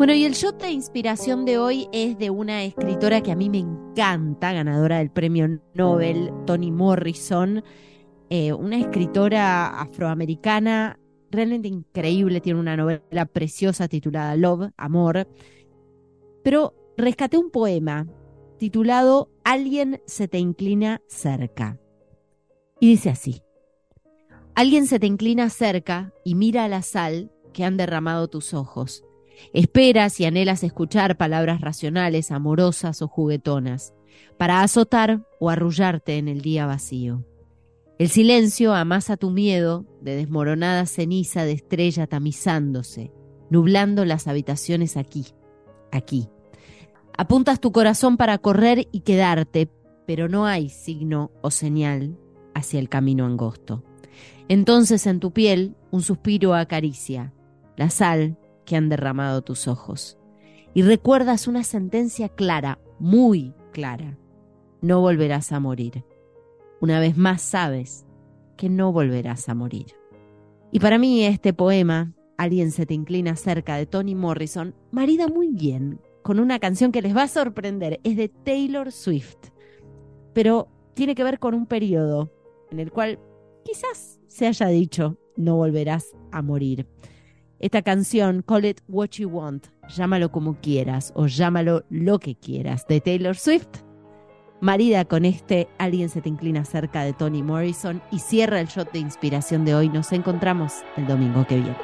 Bueno, y el shot de inspiración de hoy es de una escritora que a mí me encanta, ganadora del premio Nobel, Toni Morrison, eh, una escritora afroamericana realmente increíble, tiene una novela preciosa titulada Love, Amor, pero rescaté un poema titulado Alguien se te inclina cerca. Y dice así, Alguien se te inclina cerca y mira la sal que han derramado tus ojos Esperas y anhelas escuchar palabras racionales, amorosas o juguetonas, para azotar o arrullarte en el día vacío. El silencio amasa tu miedo de desmoronada ceniza de estrella tamizándose, nublando las habitaciones aquí, aquí. Apuntas tu corazón para correr y quedarte, pero no hay signo o señal hacia el camino angosto. Entonces en tu piel un suspiro acaricia, la sal que han derramado tus ojos. Y recuerdas una sentencia clara, muy clara. No volverás a morir. Una vez más sabes que no volverás a morir. Y para mí este poema, Alguien se te inclina cerca de Toni Morrison, marida muy bien con una canción que les va a sorprender. Es de Taylor Swift. Pero tiene que ver con un periodo en el cual quizás se haya dicho no volverás a morir. Esta canción, Call It What You Want, llámalo como quieras o llámalo lo que quieras, de Taylor Swift, marida con este Alguien se te inclina cerca de Toni Morrison y cierra el shot de inspiración de hoy. Nos encontramos el domingo que viene.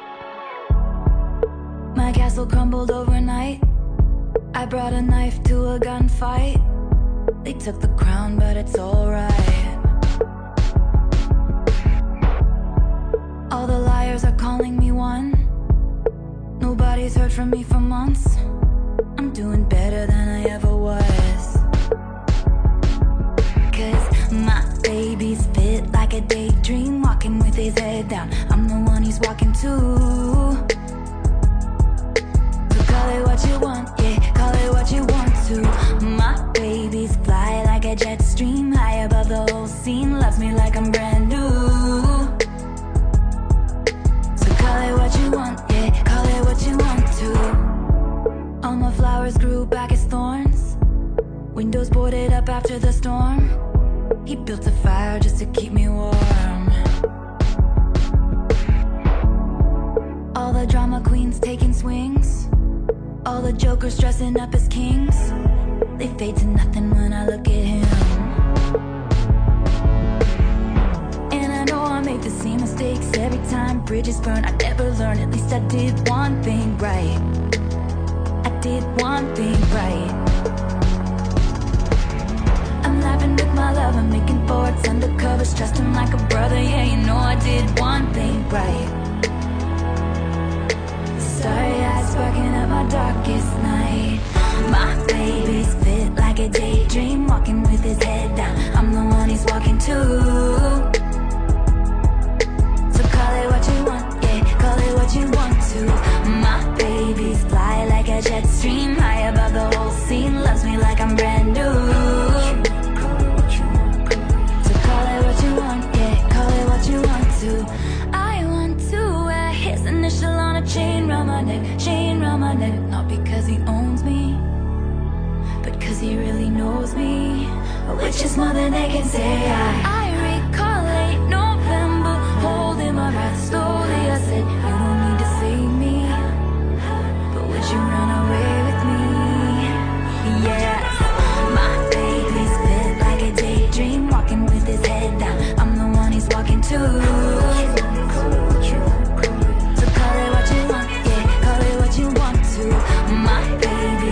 My castle crumbled overnight. I brought a knife to a gunfight. They took the crown, but it's alright. Nobody's heard from me for months. I'm doing better than I ever was. Cause my baby's fit like a daydream, walking with his head down. I'm the one he's walking to. So call it what you want, yeah, call it what you want to. My baby's fly like a jet stream, high above the whole scene, loves me like I'm brand flowers grew back as thorns. Windows boarded up after the storm. He built a fire just to keep me warm. All the drama queens taking swings. All the jokers dressing up as kings. They fade to nothing when I look at him. And I know I make the same mistakes every time bridges burn. I never learn, at least I did one thing right. One thing right. I'm laughing with my love, I'm making forwards undercovers, trust him like a brother. Yeah, you know I did one thing right. Starry eyes sparking up my darkest night. My baby's fit like a daydream, walking with his head down. I'm the one he's walking to. Cause he really knows me, which is more than they can say. I, I recall late November, holding my breath slowly. I said, You don't need to save me, but would you run away with me? Yes, my baby's fit like a daydream, walking with his head down. I'm the one he's walking to. Call it what you want, yeah, call it what you want to. My baby's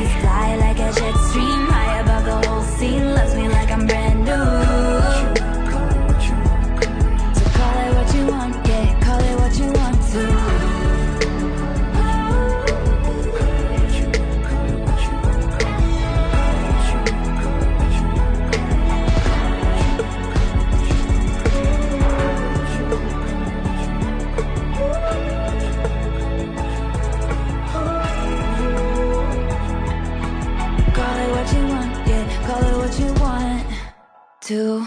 two